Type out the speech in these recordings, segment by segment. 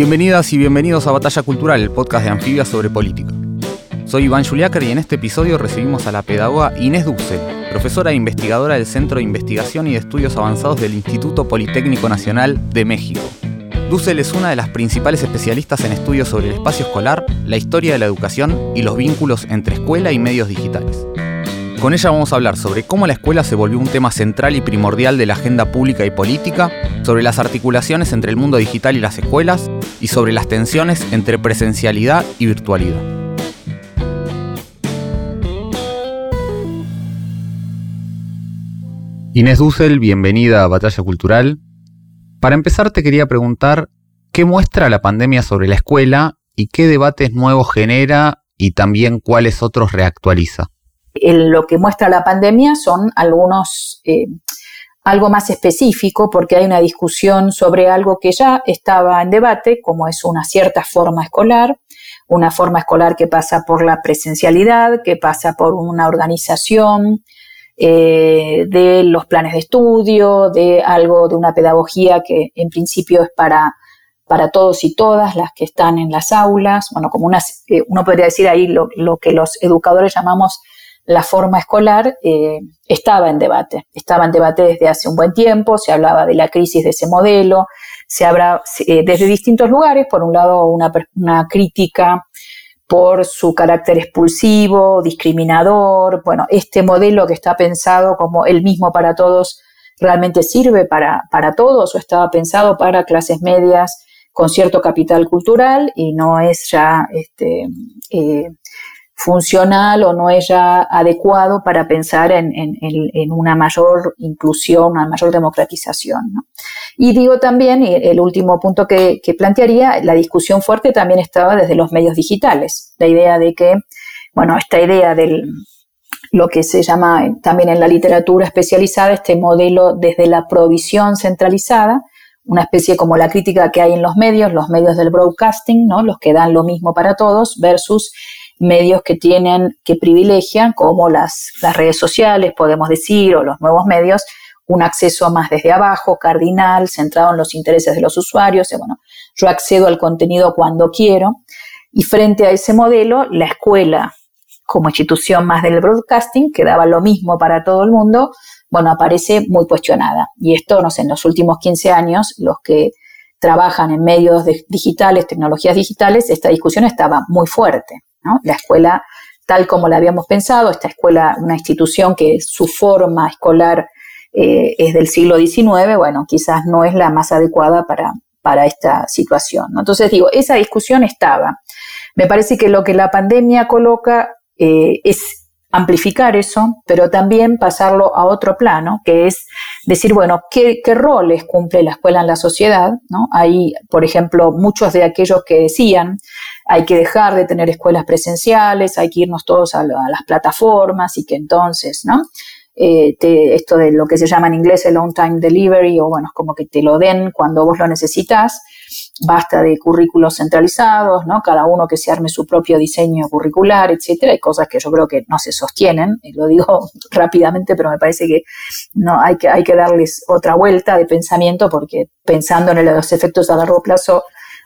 Bienvenidas y bienvenidos a Batalla Cultural, el podcast de Anfibia sobre política. Soy Iván Juliácar y en este episodio recibimos a la pedagoga Inés Dussel, profesora e investigadora del Centro de Investigación y de Estudios Avanzados del Instituto Politécnico Nacional de México. Dussel es una de las principales especialistas en estudios sobre el espacio escolar, la historia de la educación y los vínculos entre escuela y medios digitales. Con ella vamos a hablar sobre cómo la escuela se volvió un tema central y primordial de la agenda pública y política, sobre las articulaciones entre el mundo digital y las escuelas, y sobre las tensiones entre presencialidad y virtualidad. Inés Dussel, bienvenida a Batalla Cultural. Para empezar te quería preguntar qué muestra la pandemia sobre la escuela y qué debates nuevos genera y también cuáles otros reactualiza lo que muestra la pandemia son algunos, eh, algo más específico, porque hay una discusión sobre algo que ya estaba en debate, como es una cierta forma escolar, una forma escolar que pasa por la presencialidad, que pasa por una organización eh, de los planes de estudio, de algo, de una pedagogía que en principio es para para todos y todas las que están en las aulas, bueno, como unas, eh, uno podría decir ahí lo, lo, que los educadores llamamos la forma escolar eh, estaba en debate. Estaba en debate desde hace un buen tiempo, se hablaba de la crisis de ese modelo, se habla eh, desde distintos lugares, por un lado una, una, crítica por su carácter expulsivo, discriminador, bueno, este modelo que está pensado como el mismo para todos, realmente sirve para, para todos o estaba pensado para clases medias con cierto capital cultural y no es ya este, eh, funcional o no es ya adecuado para pensar en, una mayor inclusión, una mayor democratización. Y digo también, el último punto que, plantearía, la discusión fuerte también estaba desde los medios digitales, la idea de que, bueno, esta idea de lo que se llama también en la literatura especializada, este modelo desde la provisión centralizada, una especie como la crítica que hay en los medios, los medios del broadcasting, ¿no? los que dan lo mismo para todos, versus medios que tienen, que privilegian, como las, las redes sociales, podemos decir, o los nuevos medios, un acceso más desde abajo, cardinal, centrado en los intereses de los usuarios. Bueno, yo accedo al contenido cuando quiero. Y frente a ese modelo, la escuela, como institución más del broadcasting, que daba lo mismo para todo el mundo, bueno, aparece muy cuestionada. Y esto, no sé, en los últimos 15 años, los que trabajan en medios digitales, tecnologías digitales, esta discusión estaba muy fuerte. La escuela, tal como la habíamos pensado, esta escuela, una institución que su forma escolar eh, es del siglo XIX, bueno, quizás no es la más adecuada para, para esta situación. Entonces digo, esa discusión estaba. Me parece que lo que la pandemia coloca eh, es amplificar eso, pero también pasarlo a otro plano, que es decir, bueno, ¿qué, qué roles cumple la escuela en la sociedad? ¿no? Hay, por ejemplo, muchos de aquellos que decían, hay que dejar de tener escuelas presenciales, hay que irnos todos a, las plataformas y que entonces, ¿no? Eh, esto de lo que se llama en inglés el on-time delivery, o bueno, como que te lo den cuando vos lo necesitas, basta de currículos centralizados, ¿no? Cada uno que se arme su propio diseño curricular, etcétera. Hay cosas que yo creo que no se sostienen, lo digo rápidamente, pero me parece que no hay que, hay que darles otra vuelta de pensamiento porque pensando en los efectos a largo plazo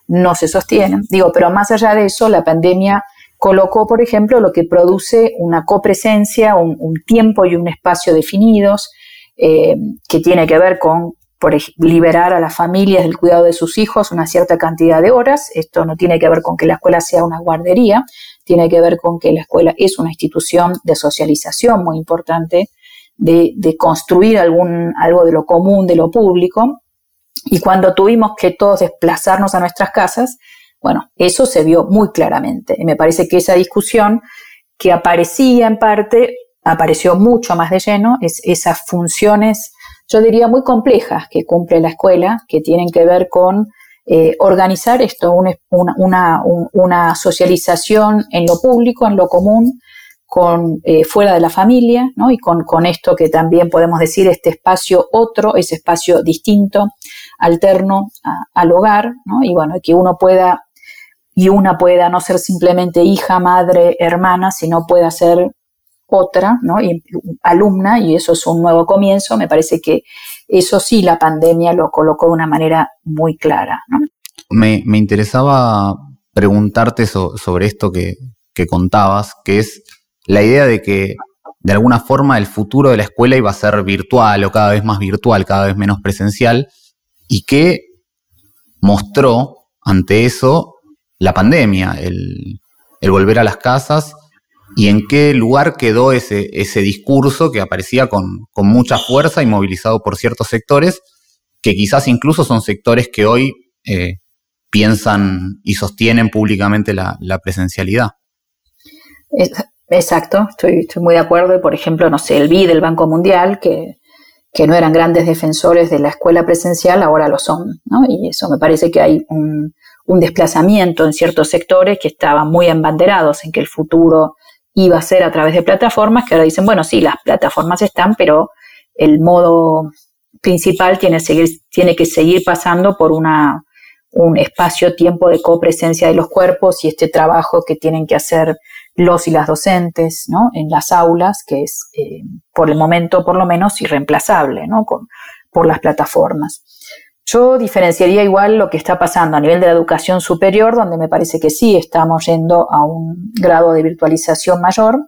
no se sostienen. Digo, pero más allá de eso, la pandemia colocó, por ejemplo, lo que produce una copresencia, un, tiempo y un espacio definidos, eh, que tiene que ver con liberar a las familias del cuidado de sus hijos una cierta cantidad de horas. Esto no tiene que ver con que la escuela sea una guardería, tiene que ver con que la escuela es una institución de socialización muy importante, de, de construir algún, algo de lo común, de lo público. Y cuando tuvimos que todos desplazarnos a nuestras casas, bueno, eso se vio muy claramente. Y me parece que esa discusión que aparecía en parte, apareció mucho más de lleno, es esas funciones yo diría, muy complejas que cumple la escuela, que tienen que ver con eh, organizar esto, una, socialización en lo público, en lo común, con, eh, fuera de la familia, ¿no? y con, con, esto que también podemos decir, este espacio otro, ese espacio distinto, alterno al hogar, ¿no? y bueno, que uno pueda y una pueda no ser simplemente hija, madre, hermana, sino pueda ser otra, ¿no? Y, alumna, y eso es un nuevo comienzo. Me parece que eso sí la pandemia lo colocó de una manera muy clara. Me, interesaba preguntarte sobre esto que, contabas, que es la idea de que de alguna forma el futuro de la escuela iba a ser virtual o cada vez más virtual, cada vez menos presencial, y que mostró ante eso la pandemia, el, el volver a las casas y en qué lugar quedó ese, ese discurso que aparecía con, mucha fuerza y movilizado por ciertos sectores, que quizás incluso son sectores que hoy eh, piensan y sostienen públicamente la, presencialidad. Exacto, estoy, estoy, muy de acuerdo. Por ejemplo, no sé, el BID del Banco Mundial, que, que no eran grandes defensores de la escuela presencial, ahora lo son. ¿no? Y eso me parece que hay un, un desplazamiento en ciertos sectores que estaban muy embanderados en que el futuro iba a ser a través de plataformas que ahora dicen, bueno, sí, las plataformas están, pero el modo principal tiene, seguir, tiene que seguir pasando por una, un espacio-tiempo de copresencia de los cuerpos y este trabajo que tienen que hacer los y las docentes ¿no? en las aulas, que es eh, por el momento por lo menos irreemplazable ¿no? Con, por las plataformas. Yo diferenciaría igual lo que está pasando a nivel de la educación superior, donde me parece que sí estamos yendo a un grado de virtualización mayor,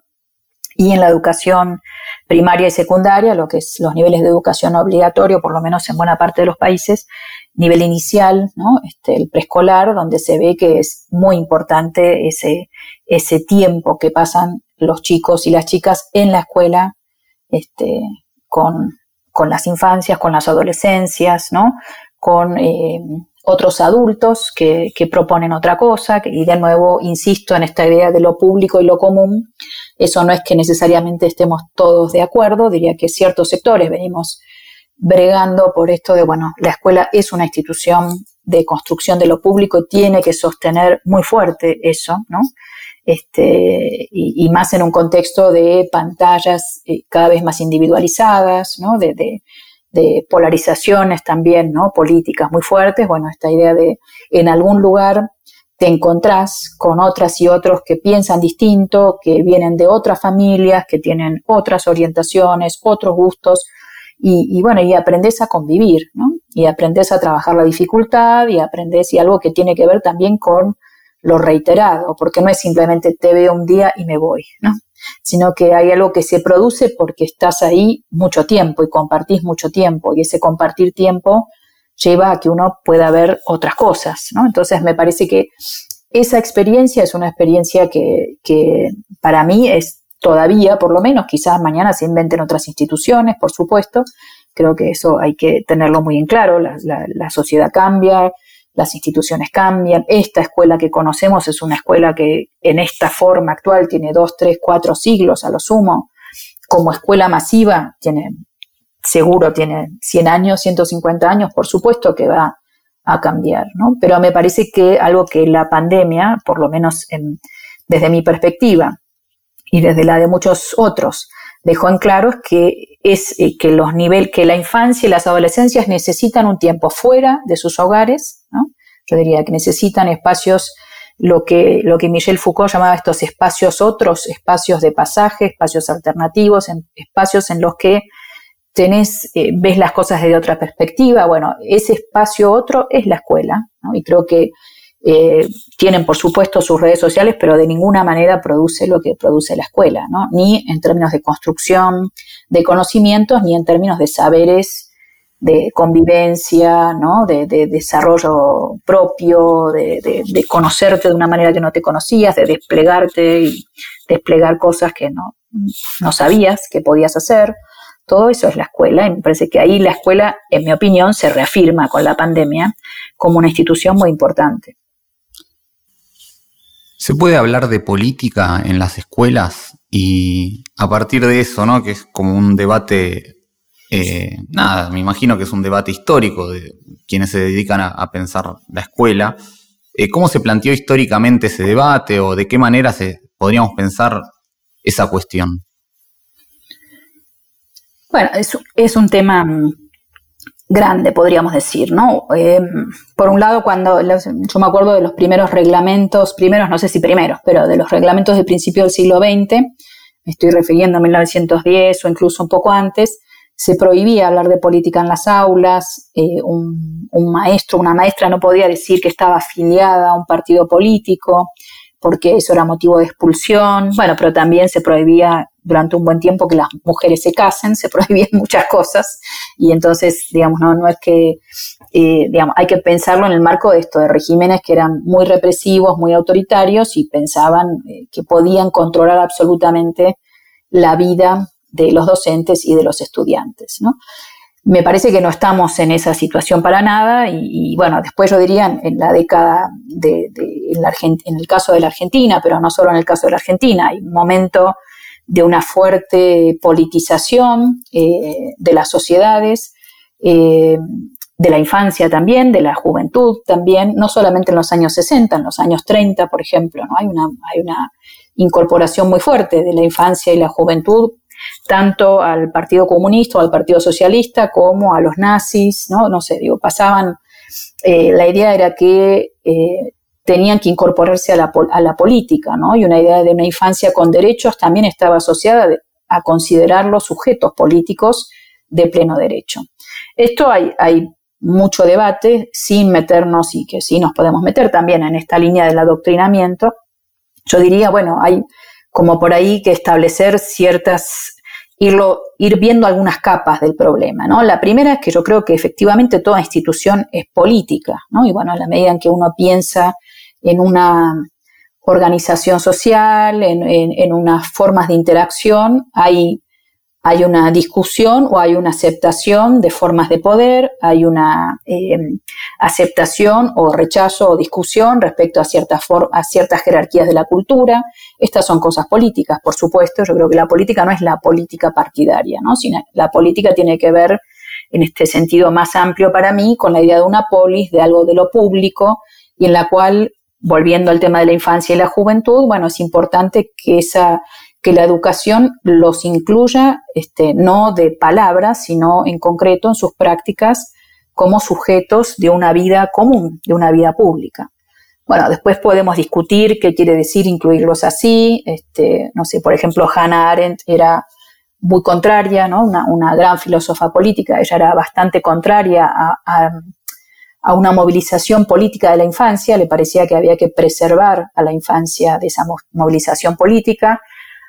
y en la educación primaria y secundaria, lo que es los niveles de educación obligatorio, por lo menos en buena parte de los países, nivel inicial, ¿no? este, el preescolar, donde se ve que es muy importante ese, ese tiempo que pasan los chicos y las chicas en la escuela este, con, con las infancias, con las adolescencias, ¿no? con eh, otros adultos que, proponen otra cosa, y de nuevo insisto en esta idea de lo público y lo común, eso no es que necesariamente estemos todos de acuerdo, diría que ciertos sectores venimos bregando por esto de, bueno, la escuela es una institución de construcción de lo público tiene que sostener muy fuerte eso, ¿no? Este, y, más en un contexto de pantallas eh, cada vez más individualizadas, ¿no? de, de polarizaciones también, ¿no? Políticas muy fuertes. Bueno, esta idea de en algún lugar te encontrás con otras y otros que piensan distinto, que vienen de otras familias, que tienen otras orientaciones, otros gustos, y, bueno, y aprendes a convivir, ¿no? Y aprendes a trabajar la dificultad y aprendes y algo que tiene que ver también con lo reiterado, porque no es simplemente te veo un día y me voy, ¿no? sino que hay algo que se produce porque estás ahí mucho tiempo y compartís mucho tiempo y ese compartir tiempo lleva a que uno pueda ver otras cosas, ¿no? Entonces me parece que esa experiencia es una experiencia que, para mí es todavía, por lo menos, quizás mañana se inventen otras instituciones, por supuesto, creo que eso hay que tenerlo muy en claro, la sociedad cambia, las instituciones cambian. Esta escuela que conocemos es una escuela que en esta forma actual tiene dos, tres, cuatro siglos a lo sumo. Como escuela masiva tiene, seguro tiene 100 años, 150 años, por supuesto que va a cambiar, ¿no? Pero me parece que algo que la pandemia, por lo menos desde mi perspectiva y desde la de muchos otros, dejó en claro que es eh, que los niveles, que la infancia y las adolescencias necesitan un tiempo fuera de sus hogares. Yo diría que necesitan espacios, lo que, lo que Michel Foucault llamaba estos espacios otros, espacios de pasaje, espacios alternativos, espacios en los que tenés, eh, ves las cosas desde otra perspectiva. Bueno, ese espacio otro es la escuela, ¿no? Y creo que eh, tienen, por supuesto, sus redes sociales, pero de ninguna manera produce lo que produce la escuela, ¿no? Ni en términos de construcción de conocimientos, ni en términos de saberes de convivencia, ¿no? de, desarrollo propio, de, conocerte de una manera que no te conocías, de desplegarte y desplegar cosas que no, no sabías que podías hacer. Todo eso es la escuela y me parece que ahí la escuela, en mi opinión, se reafirma con la pandemia como una institución muy importante. ¿Se puede hablar de política en las escuelas? Y a partir de eso, ¿no? que es como un debate Eh, nada, me imagino que es un debate histórico de quienes se dedican a, pensar la escuela. Eh, ¿Cómo se planteó históricamente ese debate o de qué manera se, podríamos pensar esa cuestión? Bueno, es, un tema mm, grande, podríamos decir, ¿no? Eh, por un lado, cuando yo me acuerdo de los primeros reglamentos, primeros, no sé si primeros, pero de los reglamentos del principio del siglo XX, me estoy refiriendo a 1910 o incluso un poco antes, se prohibía hablar de política en las aulas, eh, un, maestro, una maestra no podía decir que estaba afiliada a un partido político, porque eso era motivo de expulsión, bueno, pero también se prohibía durante un buen tiempo que las mujeres se casen, se prohibían muchas cosas, y entonces, digamos, no, no es que, eh, digamos, hay que pensarlo en el marco de esto, de regímenes que eran muy represivos, muy autoritarios, y pensaban eh, que podían controlar absolutamente la vida de los docentes y de los estudiantes. ¿no? Me parece que no estamos en esa situación para nada y, bueno, después yo diría en la década de, en, el caso de la Argentina, pero no solo en el caso de la Argentina, hay un momento de una fuerte politización eh, de las sociedades, eh, de la infancia también, de la juventud también, no solamente en los años 60, en los años 30, por ejemplo, ¿no? hay, una, hay una incorporación muy fuerte de la infancia y la juventud tanto al Partido Comunista o al Partido Socialista como a los nazis, ¿no? No sé, digo, pasaban, eh, la idea era que eh, tenían que incorporarse a la, a la, política, ¿no? Y una idea de una infancia con derechos también estaba asociada a considerarlos sujetos políticos de pleno derecho. Esto hay, hay mucho debate sin meternos y que sí nos podemos meter también en esta línea del adoctrinamiento. Yo diría, bueno, hay como por ahí que establecer ciertas, irlo, ir viendo algunas capas del problema, ¿no? La primera es que yo creo que efectivamente toda institución es política, ¿no? Y bueno, a la medida en que uno piensa en una organización social, en, en unas formas de interacción, hay hay una discusión o hay una aceptación de formas de poder, hay una eh, aceptación o rechazo o discusión respecto a ciertas, a ciertas jerarquías de la cultura. Estas son cosas políticas, por supuesto. Yo creo que la política no es la política partidaria, ¿no? Sino la política tiene que ver, en este sentido más amplio para mí, con la idea de una polis, de algo de lo público, y en la cual, volviendo al tema de la infancia y la juventud, bueno, es importante que esa que la educación los incluya este, no de palabras, sino en concreto en sus prácticas como sujetos de una vida común, de una vida pública. Bueno, después podemos discutir qué quiere decir incluirlos así. Este, no sé, por ejemplo, Hannah Arendt era muy contraria, ¿no? una, gran filósofa política, ella era bastante contraria a, a, una movilización política de la infancia, le parecía que había que preservar a la infancia de esa movilización política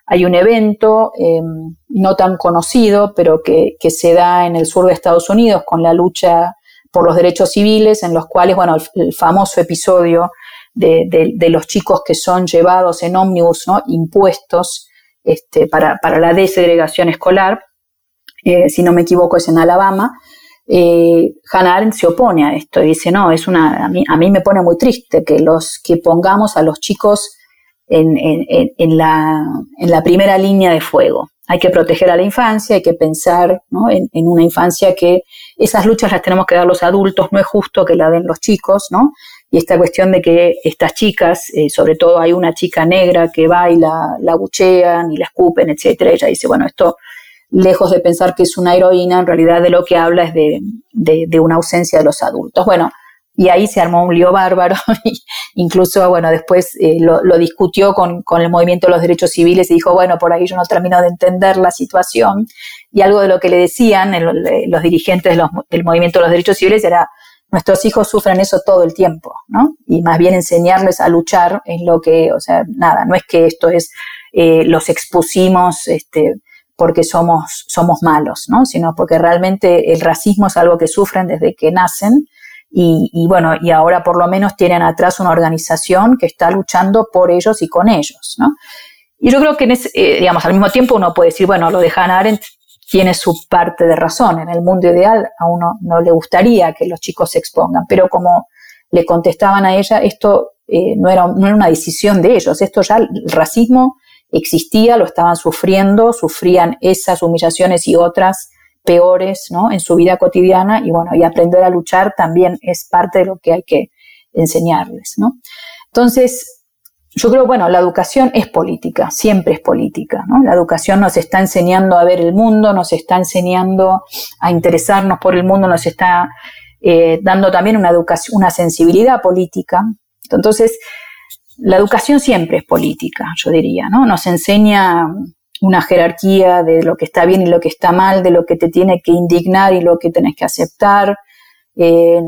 hay un evento eh, no tan conocido, pero que, se da en el sur de Estados Unidos con la lucha por los derechos civiles, en los cuales, bueno, el, famoso episodio de, los chicos que son llevados en ómnibus, ¿no? impuestos este, para, la desegregación escolar, eh, si no me equivoco es en Alabama, eh, Hannah Arendt se opone a esto y dice, no, es una, a mí, a mí me pone muy triste que los que pongamos a los chicos en, la, primera línea de fuego. Hay que proteger a la infancia, hay que pensar en, una infancia que esas luchas las tenemos que dar los adultos, no es justo que la den los chicos, ¿no? Y esta cuestión de que estas chicas, eh, sobre todo hay una chica negra que va y la, la buchean y la escupen, etcétera, ella dice, bueno, esto lejos de pensar que es una heroína, en realidad de lo que habla es de, de una ausencia de los adultos. Bueno, y ahí se armó un lío bárbaro. Incluso, bueno, después eh, lo, discutió con, el movimiento de los derechos civiles y dijo, bueno, por ahí yo no termino de entender la situación. Y algo de lo que le decían los dirigentes del movimiento de los derechos civiles era, nuestros hijos sufren eso todo el tiempo, ¿no? Y más bien enseñarles a luchar en lo que, o sea, nada, no es que esto es, eh, los expusimos, este, porque somos, somos malos, ¿no? Sino porque realmente el racismo es algo que sufren desde que nacen y, bueno, y ahora por lo menos tienen atrás una organización que está luchando por ellos y con ellos, ¿no? Y yo creo que, en eh, digamos, al mismo tiempo uno puede decir, bueno, lo de Hannah Arendt tiene su parte de razón. En el mundo ideal a uno no le gustaría que los chicos se expongan, pero como le contestaban a ella, esto eh, no, era, no era una decisión de ellos, esto ya, el racismo existía, lo estaban sufriendo, sufrían esas humillaciones y otras peores ¿no? en su vida cotidiana y bueno, y aprender a luchar también es parte de lo que hay que enseñarles. ¿no? Entonces, yo creo, bueno, la educación es política, siempre es política, ¿no? La educación nos está enseñando a ver el mundo, nos está enseñando a interesarnos por el mundo, nos está eh, dando también una educación, una sensibilidad política. Entonces, la educación siempre es política, yo diría, ¿no? Nos enseña una jerarquía de lo que está bien y lo que está mal, de lo que te tiene que indignar y lo que tenés que aceptar, eh,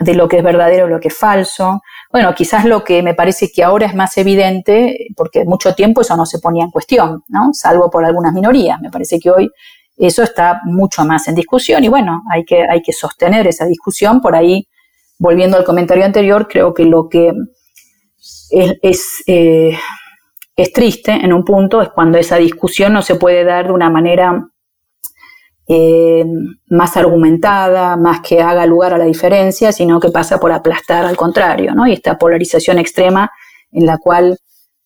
de lo que es verdadero y lo que es falso. Bueno, quizás lo que me parece que ahora es más evidente, porque mucho tiempo eso no se ponía en cuestión, ¿no? Salvo por algunas minorías. Me parece que hoy eso está mucho más en discusión y bueno, hay que, hay que sostener esa discusión. Por ahí, volviendo al comentario anterior, creo que lo que es, eh, es triste en un punto es cuando esa discusión no se puede dar de una manera eh, más argumentada, más que haga lugar a la diferencia, sino que pasa por aplastar al contrario, ¿no? Y esta polarización extrema en la cual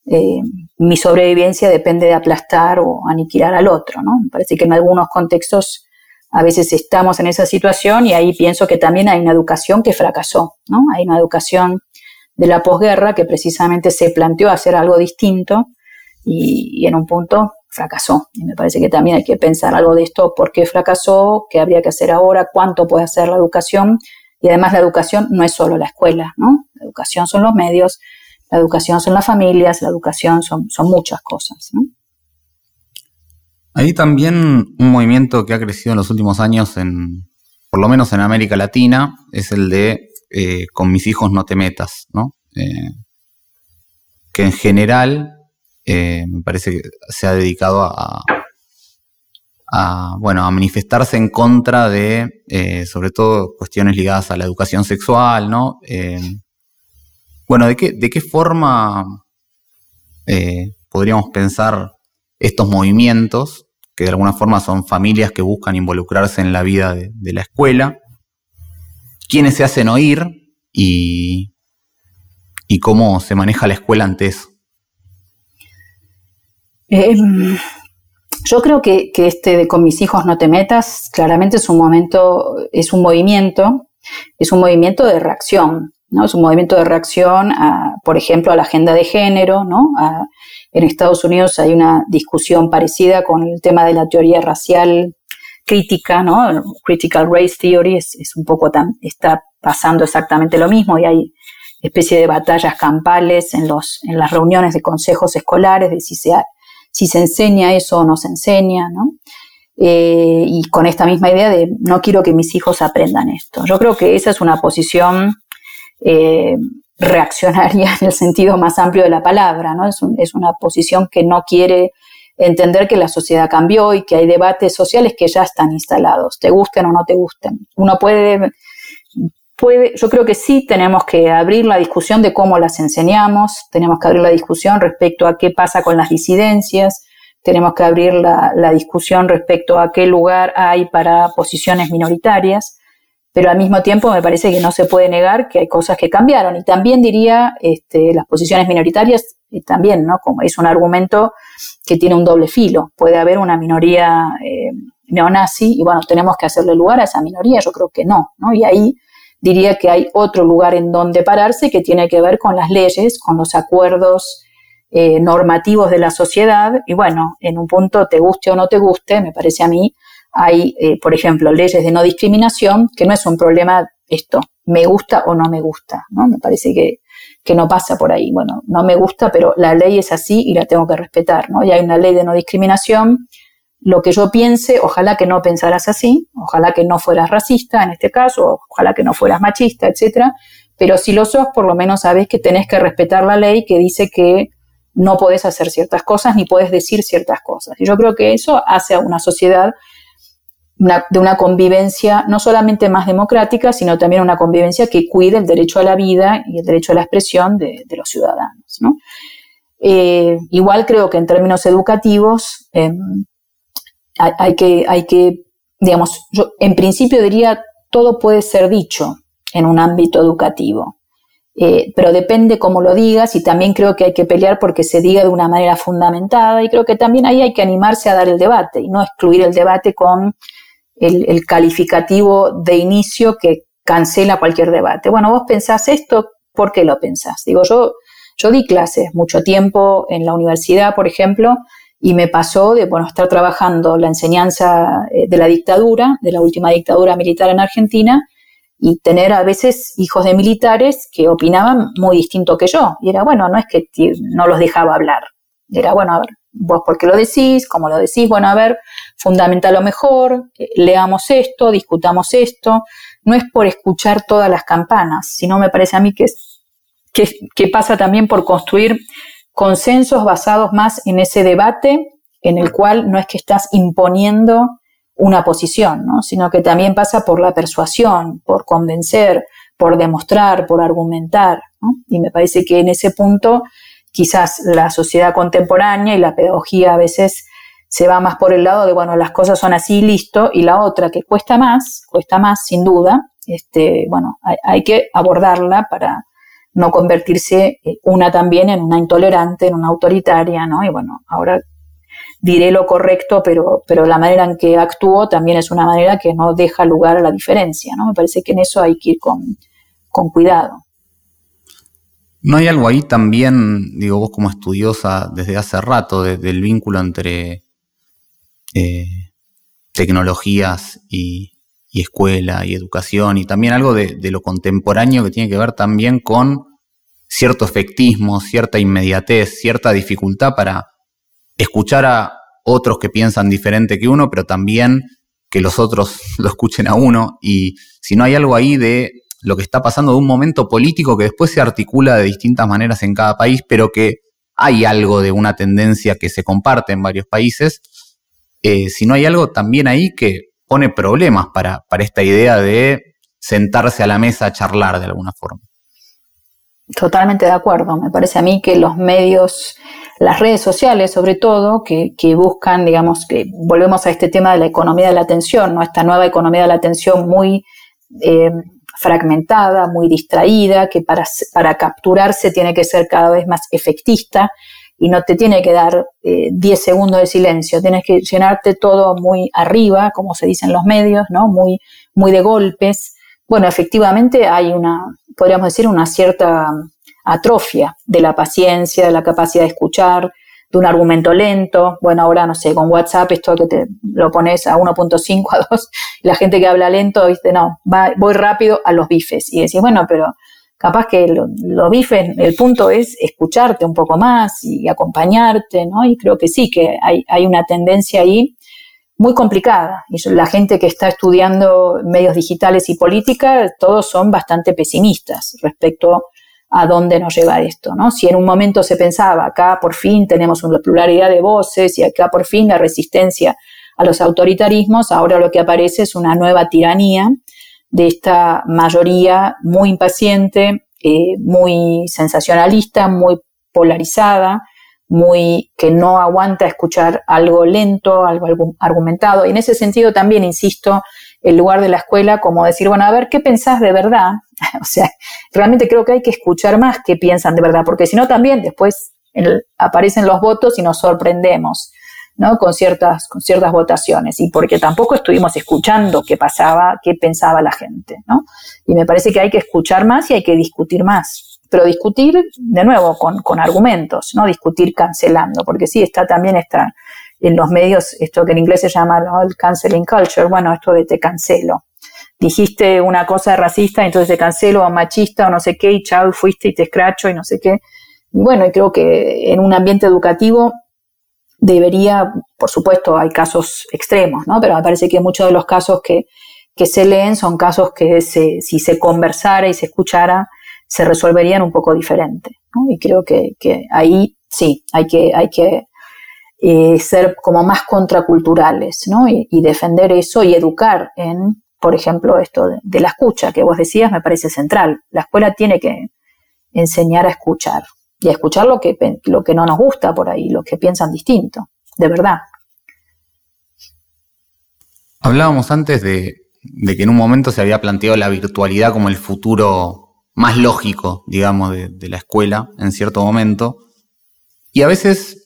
eh, mi sobrevivencia depende de aplastar o aniquilar al otro, ¿no? Parece que en algunos contextos a veces estamos en esa situación y ahí pienso que también hay una educación que fracasó, ¿no? Hay una educación de la posguerra que precisamente se planteó hacer algo distinto y en un punto fracasó. Y me parece que también hay que pensar algo de esto, por qué fracasó, qué habría que hacer ahora, cuánto puede hacer la educación. Y además la educación no es solo la escuela, ¿no? La educación son los medios, la educación son las familias, la educación son, son muchas cosas. Hay también un movimiento que ha crecido en los últimos años, en, por lo menos en América Latina, es el de eh, con mis hijos no te metas, ¿no? Eh, que en general eh, me parece que se ha dedicado a, bueno, a manifestarse en contra de, sobre todo, cuestiones ligadas a la educación sexual, ¿no? Bueno, ¿de qué, de qué forma podríamos pensar estos movimientos, que de alguna forma son familias que buscan involucrarse en la vida de la escuela? ¿Quiénes se hacen oír y, cómo se maneja la escuela ante eso? Eh, yo creo que, este de con mis hijos no te metas, claramente es un momento, es un movimiento, es un movimiento de reacción, ¿no? Es un movimiento de reacción, a, por ejemplo, a la agenda de género, ¿no? en Estados Unidos hay una discusión parecida con el tema de la teoría racial crítica, ¿no? Critical Race Theory es, un poco tan, está pasando exactamente lo mismo y hay especie de batallas campales en los, en las reuniones de consejos escolares de si se si se enseña eso o no se enseña, ¿no? Eh, y con esta misma idea de no quiero que mis hijos aprendan esto. Yo creo que esa es una posición eh, reaccionaria en el sentido más amplio de la palabra, ¿no? Es, es, una posición que no quiere entender que la sociedad cambió y que hay debates sociales que ya están instalados, te gusten o no te gusten. Uno puede yo creo que sí tenemos que abrir la discusión de cómo las enseñamos, tenemos que abrir la discusión respecto a qué pasa con las disidencias, tenemos que abrir la, discusión respecto a qué lugar hay para posiciones minoritarias, pero al mismo tiempo me parece que no se puede negar que hay cosas que cambiaron. Y también diría, este, las posiciones minoritarias, también, ¿no? Como es un argumento que tiene un doble filo. Puede haber una minoría eh, neonazi y bueno, tenemos que hacerle lugar a esa minoría. Yo creo que no, ¿no? Y ahí diría que hay otro lugar en donde pararse que tiene que ver con las leyes, con los acuerdos eh, normativos de la sociedad. Y bueno, en un punto, te guste o no te guste, me parece a mí, hay, eh, por ejemplo, leyes de no discriminación, que no es un problema esto, me gusta o no me gusta, ¿no? Me parece que, que no pasa por ahí. Bueno, no me gusta, pero la ley es así y la tengo que respetar, ¿no? Y hay una ley de no discriminación lo que yo piense, ojalá que no pensaras así, ojalá que no fueras racista en este caso, ojalá que no fueras machista, etcétera, pero si lo sos, por lo menos sabes que tenés que respetar la ley que dice que no podés hacer ciertas cosas ni podés decir ciertas cosas. Y yo creo que eso hace a una sociedad de una convivencia no solamente más democrática, sino también una convivencia que cuide el derecho a la vida y el derecho a la expresión de, los ciudadanos. Eh, igual creo que en términos educativos, em, hay, que, hay que, digamos, yo en principio diría, todo puede ser dicho en un ámbito educativo. Eh, pero depende cómo lo digas y también creo que hay que pelear porque se diga de una manera fundamentada y creo que también ahí hay que animarse a dar el debate y no excluir el debate con el, calificativo de inicio que cancela cualquier debate. Bueno, vos pensás esto, ¿por qué lo pensás? Digo, yo, yo di clases mucho tiempo en la universidad, por ejemplo, y me pasó de bueno, estar trabajando la enseñanza eh, de la dictadura, de la última dictadura militar en Argentina, y tener a veces hijos de militares que opinaban muy distinto que yo. Y era, bueno, no es que no los dejaba hablar. Era, bueno, a ver, vos por qué lo decís, cómo lo decís, bueno, a ver, fundamenta lo mejor, eh, leamos esto, discutamos esto. No es por escuchar todas las campanas, sino me parece a mí que, que, que pasa también por construir consensos basados más en ese debate en el cual no es que estás imponiendo una posición, ¿no? sino que también pasa por la persuasión, por convencer, por demostrar, por argumentar. Y me parece que en ese punto quizás la sociedad contemporánea y la pedagogía a veces se va más por el lado de, bueno, las cosas son así, listo, y la otra que cuesta más, cuesta más sin duda, este, bueno, hay, que abordarla para, no convertirse eh, una también en una intolerante, en una autoritaria, ¿no? Y bueno, ahora diré lo correcto, pero, pero la manera en que actúo también es una manera que no deja lugar a la diferencia, ¿no? Me parece que en eso hay que ir con, cuidado. ¿No hay algo ahí también, digo vos como estudiosa desde hace rato, del vínculo entre eh, tecnologías y, y escuela y educación y también algo de, lo contemporáneo que tiene que ver también con cierto efectismo, cierta inmediatez, cierta dificultad para escuchar a otros que piensan diferente que uno, pero también que los otros lo escuchen a uno y si no hay algo ahí de lo que está pasando de un momento político que después se articula de distintas maneras en cada país, pero que hay algo de una tendencia que se comparte en varios países, eh, si no hay algo también ahí que pone problemas para, para esta idea de sentarse a la mesa a charlar de alguna forma. Totalmente de acuerdo. Me parece a mí que los medios, las redes sociales sobre todo, que, buscan, digamos, que volvemos a este tema de la economía de la atención, ¿no? Esta nueva economía de la atención muy eh, fragmentada, muy distraída, que para, para capturarse tiene que ser cada vez más efectista y no te tiene que dar 10 eh, segundos de silencio, tienes que llenarte todo muy arriba, como se dice en los medios, ¿no? Muy, muy de golpes. Bueno, efectivamente hay una, podríamos decir, una cierta atrofia de la paciencia, de la capacidad de escuchar, de un argumento lento. Bueno, ahora no sé, con WhatsApp esto que te lo pones a 1.5, a 2, la gente que habla lento, dice, no, voy rápido a los bifes. Y decís, bueno, pero capaz que lo, lo bife, el punto es escucharte un poco más y acompañarte, ¿no? Y creo que sí, que hay, hay una tendencia ahí muy complicada. Y la gente que está estudiando medios digitales y política, todos son bastante pesimistas respecto a dónde nos lleva esto, ¿no? Si en un momento se pensaba, acá por fin tenemos una pluralidad de voces y acá por fin la resistencia a los autoritarismos, ahora lo que aparece es una nueva tiranía de esta mayoría muy impaciente, eh, muy sensacionalista, muy polarizada, muy que no aguanta escuchar algo lento, algo, argumentado. Y en ese sentido también, insisto, el lugar de la escuela como decir, bueno, a ver, ¿qué pensás de verdad? o sea, realmente creo que hay que escuchar más qué piensan de verdad, porque si no también después aparecen los votos y nos sorprendemos. ¿no? Con ciertas, con ciertas votaciones y porque tampoco estuvimos escuchando qué pasaba, qué pensaba la gente, ¿no? Y me parece que hay que escuchar más y hay que discutir más. Pero discutir, de nuevo, con, argumentos, no discutir cancelando, porque sí, está también está en los medios esto que en inglés se llama el canceling culture, bueno, esto de te cancelo. Dijiste una cosa racista, entonces te cancelo, o machista, o no sé qué, y chao, fuiste y te escracho, y no sé qué. Y bueno, y creo que en un ambiente educativo debería, por supuesto, hay casos extremos, ¿no? Pero me parece que muchos de los casos que, se leen son casos que si se conversara y se escuchara, se resolverían un poco diferente. Y creo que, ahí sí, hay que, hay que eh, ser como más contraculturales, ¿no? Y, defender eso y educar en, por ejemplo, esto de, la escucha que vos decías me parece central. La escuela tiene que enseñar a escuchar, y a escuchar lo que, lo que no nos gusta por ahí, los que piensan distinto, de verdad. Hablábamos antes de, que en un momento se había planteado la virtualidad como el futuro más lógico, digamos, de, la escuela en cierto momento. Y a veces,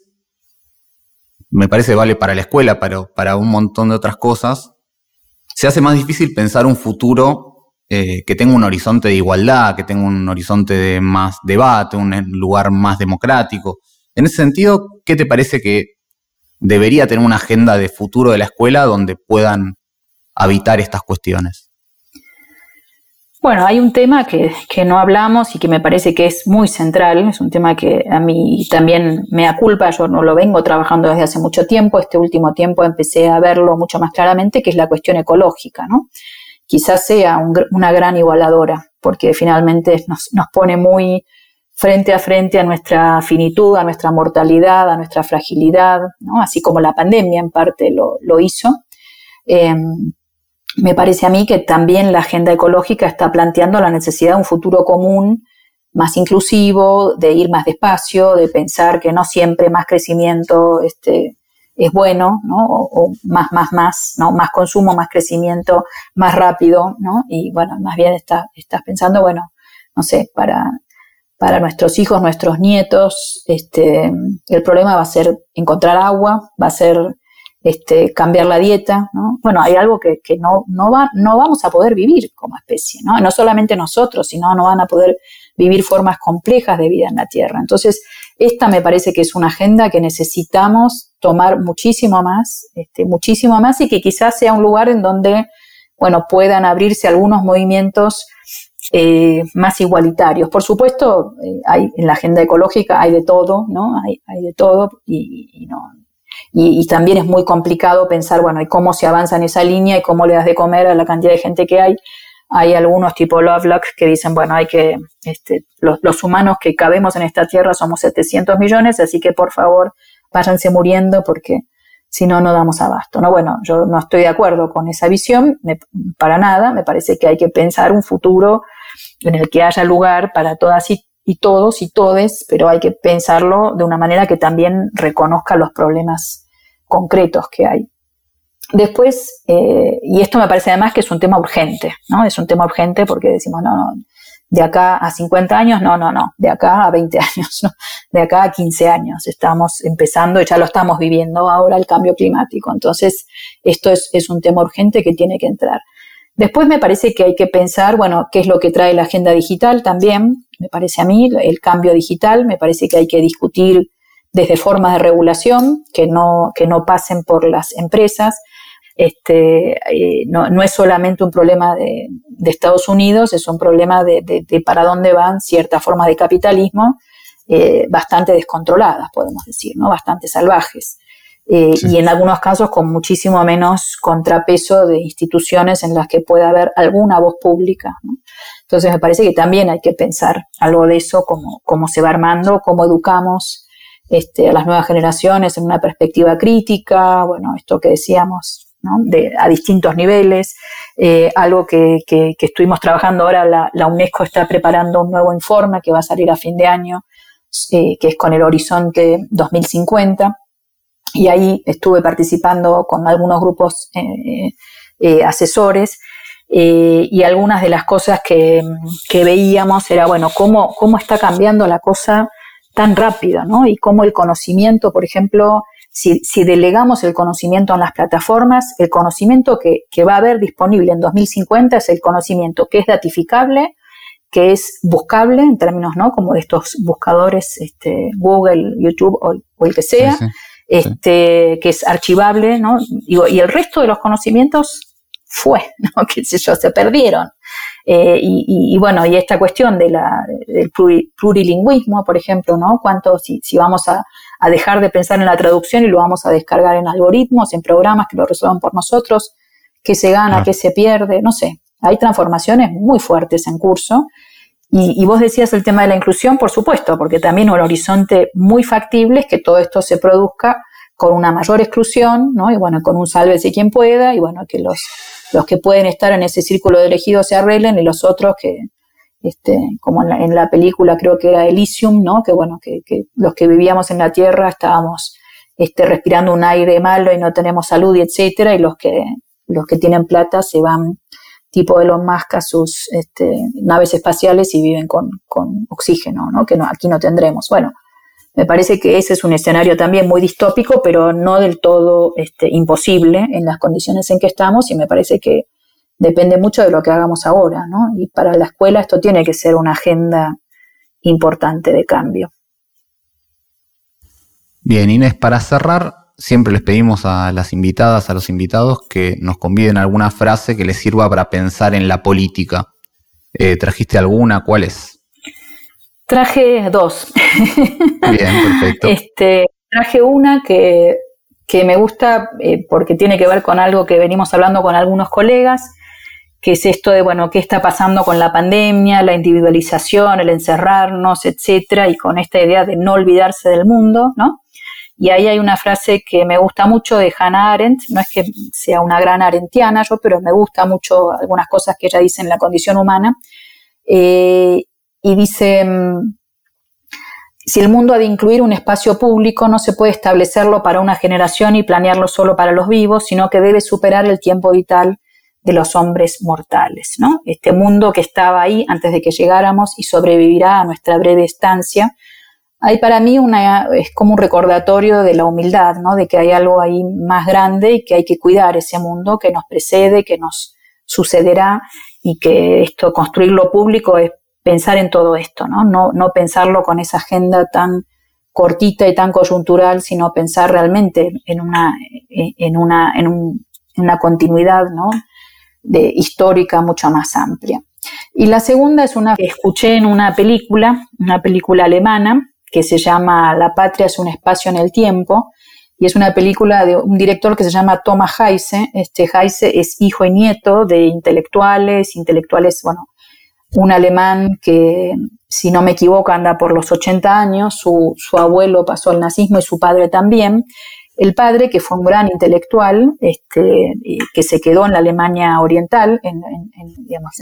me parece vale para la escuela, pero para un montón de otras cosas, se hace más difícil pensar un futuro eh, que tenga un horizonte de igualdad, que tenga un horizonte de más debate, un lugar más democrático. En ese sentido, ¿qué te parece que debería tener una agenda de futuro de la escuela donde puedan habitar estas cuestiones? Bueno, hay un tema que, no hablamos y que me parece que es muy central, es un tema que a mí también me aculpa, yo no lo vengo trabajando desde hace mucho tiempo, este último tiempo empecé a verlo mucho más claramente, que es la cuestión ecológica, ¿no? Quizás sea una gran igualadora, porque finalmente nos, pone muy frente a frente a nuestra finitud, a nuestra mortalidad, a nuestra fragilidad, ¿no? así como la pandemia en parte lo, hizo. Em, me parece a mí que también la agenda ecológica está planteando la necesidad de un futuro común más inclusivo, de ir más despacio, de pensar que no siempre más crecimiento este, es bueno, ¿no? O, más, más, más, ¿no? Más consumo, más crecimiento, más rápido, ¿no? Y bueno, más bien estás pensando, bueno, no sé, para, para nuestros hijos, nuestros nietos, este, el problema va a ser encontrar agua, va a ser este, cambiar la dieta, ¿no? Bueno, hay algo que, no, no, va, no vamos a poder vivir como especie, ¿no? No solamente nosotros, sino no van a poder vivir formas complejas de vida en la Tierra. Entonces, esta me parece que es una agenda que necesitamos tomar muchísimo más, este, muchísimo más y que quizás sea un lugar en donde, bueno, puedan abrirse algunos movimientos eh, más igualitarios. Por supuesto, eh, hay, en la agenda ecológica hay de todo, ¿no? Hay, hay de todo y, y no, y, también es muy complicado pensar, bueno, ¿y cómo se avanza en esa línea y cómo le das de comer a la cantidad de gente que hay? Hay algunos tipo Lovelock que dicen, bueno, hay que, este, los, humanos que cabemos en esta tierra somos 700 millones, así que por favor váyanse muriendo porque si no, no damos abasto. No, bueno, yo no estoy de acuerdo con esa visión, para nada, me parece que hay que pensar un futuro en el que haya lugar para todas y y todos y todes, pero hay que pensarlo de una manera que también reconozca los problemas concretos que hay. Después, eh, y esto me parece además que es un tema urgente, ¿no? Es un tema urgente porque decimos, no, no, de acá a 50 años, no, no, no, de acá a 20 años, ¿no? de acá a 15 años. Estamos empezando ya lo estamos viviendo ahora el cambio climático. Entonces, esto es, es un tema urgente que tiene que entrar. Después me parece que hay que pensar, bueno, qué es lo que trae la agenda digital también, me parece a mí, el cambio digital, me parece que hay que discutir desde formas de regulación que no, que no pasen por las empresas. Este, eh, no, es solamente un problema de, Estados Unidos, es un problema de, para dónde van ciertas formas de capitalismo eh, bastante descontroladas, podemos decir, ¿no? bastante salvajes. Eh, y en algunos casos con muchísimo menos contrapeso de instituciones en las que pueda haber alguna voz pública. Entonces me parece que también hay que pensar algo de eso, cómo, cómo se va armando, cómo educamos este, a las nuevas generaciones en una perspectiva crítica, bueno, esto que decíamos, de, a distintos niveles, eh, algo que, que, estuvimos trabajando. Ahora, la, la, UNESCO está preparando un nuevo informe que va a salir a fin de año, eh, que es con el horizonte 2050 y ahí estuve participando con algunos grupos eh, asesores y algunas de las cosas que, veíamos era, bueno, cómo, cómo está cambiando la cosa tan rápido, ¿no? Y cómo el conocimiento, por ejemplo, si, delegamos el conocimiento en las plataformas, el conocimiento que, va a haber disponible en 2050 es el conocimiento que es datificable, que es buscable en términos, ¿no? Como de estos buscadores, este, Google, YouTube o, el que sea este, que es archivable, ¿no? y el resto de los conocimientos fue, ¿no? Que sé yo, se perdieron. Eh, y, bueno, y esta cuestión de la, del plurilingüismo, por ejemplo, ¿no? Cuánto, si, si vamos a, a, dejar de pensar en la traducción y lo vamos a descargar en algoritmos, en programas que lo resuelvan por nosotros, qué se gana, qué se pierde, no sé. Hay transformaciones muy fuertes en curso y, vos decías el tema de la inclusión, por supuesto, porque también un horizonte muy factible es que todo esto se produzca con una mayor exclusión, ¿no? Y bueno, con un sálvese quien pueda, y bueno, que los, los que pueden estar en ese círculo de elegidos se arreglen, y los otros que, este, como en la, en la película creo que era Elysium, ¿no? Que bueno, que, que los que vivíamos en la Tierra estábamos este, respirando un aire malo y no tenemos salud y etcétera, y los que, los que tienen plata se van tipo de los Musk sus este, naves espaciales y viven con, oxígeno, ¿no? que no, aquí no tendremos. Bueno, Me parece que ese es un escenario también muy distópico, pero no del todo este, imposible en las condiciones en que estamos y me parece que depende mucho de lo que hagamos ahora, ¿no? Y para la escuela esto tiene que ser una agenda importante de cambio. Bien, Inés, para cerrar, siempre les pedimos a las invitadas, a los invitados, que nos conviden alguna frase que les sirva para pensar en la política. Eh, ¿Trajiste alguna? ¿Cuál es? Traje dos. Bien, perfecto. Este, traje una que, me gusta eh, porque tiene que ver con algo que venimos hablando con algunos colegas, que es esto de, bueno, qué está pasando con la pandemia, la individualización, el encerrarnos, etcétera, y con esta idea de no olvidarse del mundo, ¿no? Y ahí hay una frase que me gusta mucho de Hannah Arendt, no es que sea una gran arentiana yo, pero me gusta mucho algunas cosas que ella dice en la condición humana. Eh, y dice, mm, si el mundo ha de incluir un espacio público, no se puede establecerlo para una generación y planearlo solo para los vivos, sino que debe superar el tiempo vital de los hombres mortales, ¿no? Este mundo que estaba ahí antes de que llegáramos y sobrevivirá a nuestra breve estancia, hay para mí una, es como un recordatorio de la humildad, ¿no? De que hay algo ahí más grande y que hay que cuidar ese mundo que nos precede, que nos sucederá y que esto, construir lo público es pensar en todo esto, ¿no? No, no pensarlo con esa agenda tan cortita y tan coyuntural, sino pensar realmente en una, en una, en una continuidad, ¿no? De histórica mucho más amplia. Y la segunda es una que escuché en una película, una película alemana, que se llama La patria es un espacio en el tiempo, y es una película de un director que se llama Thomas Heise. Este Heise es hijo y nieto de intelectuales, intelectuales, bueno, un alemán que, si no me equivoco, anda por los 80 años, su, abuelo pasó al nazismo y su padre también. El padre, que fue un gran intelectual, este, que se quedó en la Alemania Oriental, en,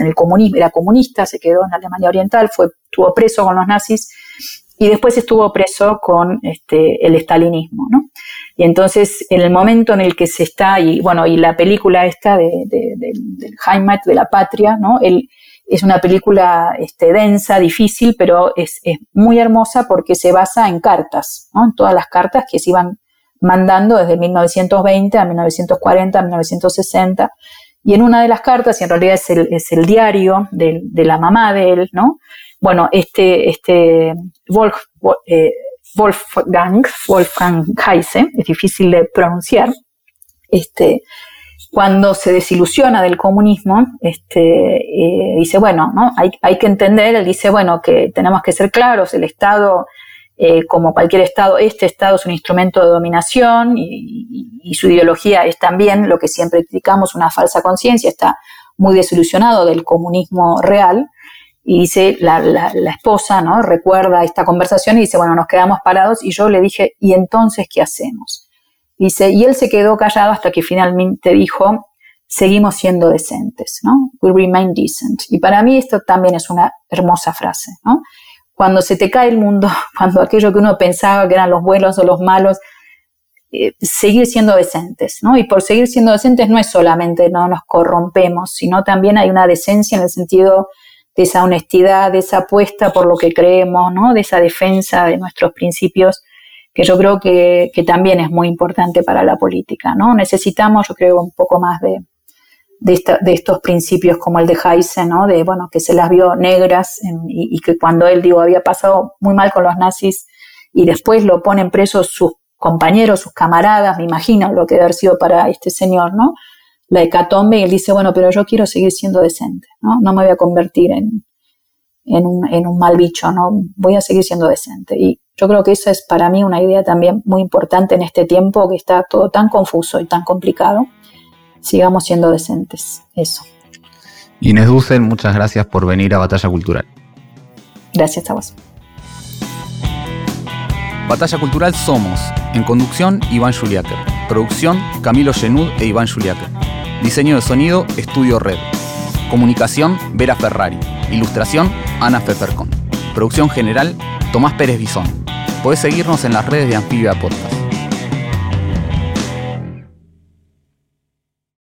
el comunismo, era comunista, se quedó en la Alemania Oriental, fue, estuvo preso con los nazis y después estuvo preso con este, el estalinismo, ¿no? Y entonces, en el momento en el que se está, y bueno, y la película esta de, Heimat, de la patria, ¿no? Es una película este, densa, difícil, pero es, es, muy hermosa porque se basa en cartas, ¿no? Todas las cartas que se iban mandando desde 1920 a 1940, a 1960. Y en una de las cartas, y en realidad es el, es el diario de, de la mamá de él, ¿no? bueno, este, este Wolf, eh, Wolfgang, Wolfgang Heise, es difícil de pronunciar, este, cuando se desilusiona del comunismo, este, eh, dice, bueno, ¿no? hay, hay, que entender, él dice, bueno, que tenemos que ser claros, el Estado, eh, como cualquier Estado, este Estado es un instrumento de dominación y, y, su ideología es también lo que siempre criticamos, una falsa conciencia, está muy desilusionado del comunismo real, y dice, la, la, la, esposa, ¿no? Recuerda esta conversación y dice, bueno, nos quedamos parados. Y yo le dije, ¿y entonces qué hacemos? Dice, y él se quedó callado hasta que finalmente dijo, seguimos siendo decentes, ¿no? We remain decent. Y para mí esto también es una hermosa frase, ¿no? Cuando se te cae el mundo, cuando aquello que uno pensaba que eran los buenos o los malos, eh, seguir siendo decentes, ¿no? Y por seguir siendo decentes no es solamente no nos corrompemos, sino también hay una decencia en el sentido de esa honestidad, de esa apuesta por lo que creemos, ¿no? de esa defensa de nuestros principios, que yo creo que, también es muy importante para la política. ¿no? Necesitamos, yo creo, un poco más de, de, estos principios como el de Heise, ¿no? de bueno, que se las vio negras y, que cuando él digo, había pasado muy mal con los nazis y después lo ponen preso sus compañeros, sus camaradas, me imagino lo que debe haber sido para este señor, ¿no? la hecatombe y él dice, bueno, pero yo quiero seguir siendo decente, ¿no? No me voy a convertir en, en, un, en un mal bicho, ¿no? Voy a seguir siendo decente. Y yo creo que esa es para mí una idea también muy importante en este tiempo que está todo tan confuso y tan complicado. Sigamos siendo decentes, eso. Inés Dussel, muchas gracias por venir a Batalla Cultural. Gracias a vos. Batalla Cultural Somos. En conducción, Iván Juliáquer. Producción, Camilo Genud e Iván Juliáquer. Diseño de sonido, Estudio Red. Comunicación, Vera Ferrari. Ilustración, Ana Fepercon. Producción general, Tomás Pérez Bisón. Podés seguirnos en las redes de Anfibia Podcast.